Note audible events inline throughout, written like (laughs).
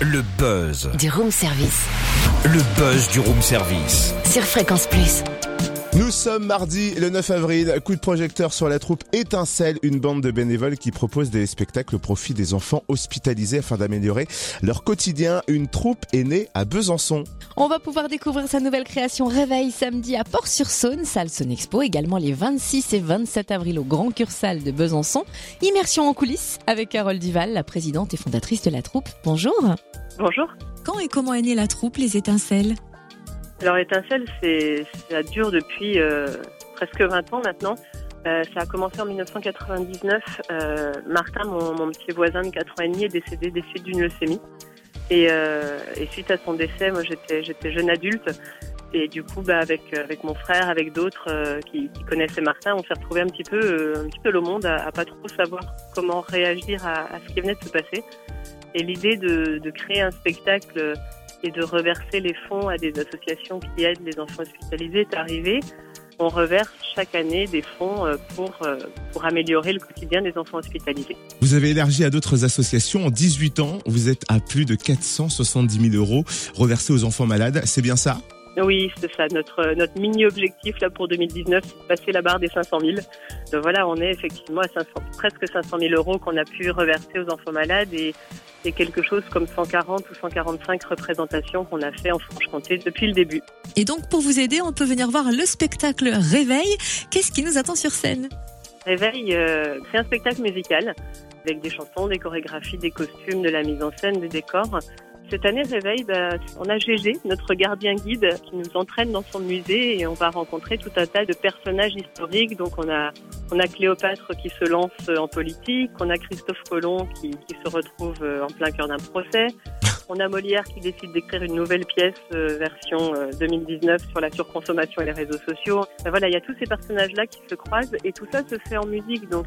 Le buzz. Du room service. Le buzz du room service. Sur Fréquence Plus. Nous sommes mardi le 9 avril, coup de projecteur sur la troupe Étincelle, une bande de bénévoles qui propose des spectacles au profit des enfants hospitalisés afin d'améliorer leur quotidien. Une troupe est née à Besançon. On va pouvoir découvrir sa nouvelle création Réveil samedi à Port-sur-Saône, salle Expo, également les 26 et 27 avril au Grand Cursal de Besançon. Immersion en coulisses avec Carole Duval, la présidente et fondatrice de la troupe. Bonjour. Bonjour. Quand et comment est née la troupe Les Étincelles? Alors Étincelle, ça dure depuis euh, presque 20 ans maintenant. Euh, ça a commencé en 1999. Euh, Martin, mon, mon petit voisin de 4 ans et demi, est décédé des suites d'une leucémie. Et, euh, et suite à son décès, moi j'étais j'étais jeune adulte. Et du coup, bah, avec avec mon frère, avec d'autres euh, qui, qui connaissaient Martin, on s'est retrouvé un petit peu euh, un petit peu le monde à, à pas trop savoir comment réagir à, à ce qui venait de se passer. Et l'idée de, de créer un spectacle et de reverser les fonds à des associations qui aident les enfants hospitalisés est arrivée. On reverse chaque année des fonds euh, pour, euh, pour améliorer le quotidien des enfants hospitalisés. Vous avez élargi à d'autres associations. En 18 ans, vous êtes à plus de 470 000 euros reversés aux enfants malades. C'est bien ça? Oui, c'est ça. Notre, notre mini-objectif là pour 2019, c'est de passer la barre des 500 000. Donc voilà, on est effectivement à 500, presque 500 000 euros qu'on a pu reverser aux enfants malades et, et quelque chose comme 140 ou 145 représentations qu'on a fait en Franche-Comté depuis le début. Et donc pour vous aider, on peut venir voir le spectacle Réveil. Qu'est-ce qui nous attend sur scène? Réveil, euh, c'est un spectacle musical avec des chansons, des chorégraphies, des costumes, de la mise en scène, des décors. Cette année, Réveil, bah, on a Gégé, notre gardien guide, qui nous entraîne dans son musée et on va rencontrer tout un tas de personnages historiques. Donc on a, on a Cléopâtre qui se lance en politique, on a Christophe Colomb qui, qui se retrouve en plein cœur d'un procès. (laughs) On a Molière qui décide d'écrire une nouvelle pièce euh, version euh, 2019 sur la surconsommation et les réseaux sociaux. Ben voilà, il y a tous ces personnages-là qui se croisent et tout ça se fait en musique. Donc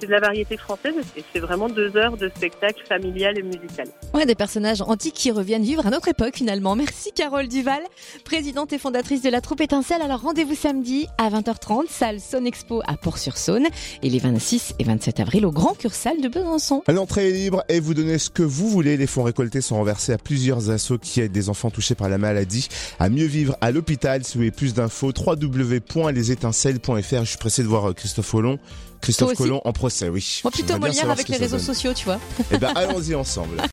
c'est de la variété française et c'est vraiment deux heures de spectacle familial et musical. Ouais, des personnages antiques qui reviennent vivre à notre époque finalement. Merci Carole Duval, présidente et fondatrice de la troupe Étincelle. Alors rendez-vous samedi à 20h30, salle Expo à Port-sur-Saône et les 26 et 27 avril au Grand Cursal de Besançon. L'entrée est libre et vous donnez ce que vous voulez. Les fonds récoltés sont renversés à plusieurs assos qui aident des enfants touchés par la maladie à mieux vivre à l'hôpital. Si vous voulez plus d'infos, www.lesétincelles.fr. Je suis pressé de voir euh, Christophe Colomb. Christophe Colomb en procès, oui. Moi plutôt Molière avec les réseaux donne. sociaux, tu vois. Eh ben, allons-y ensemble.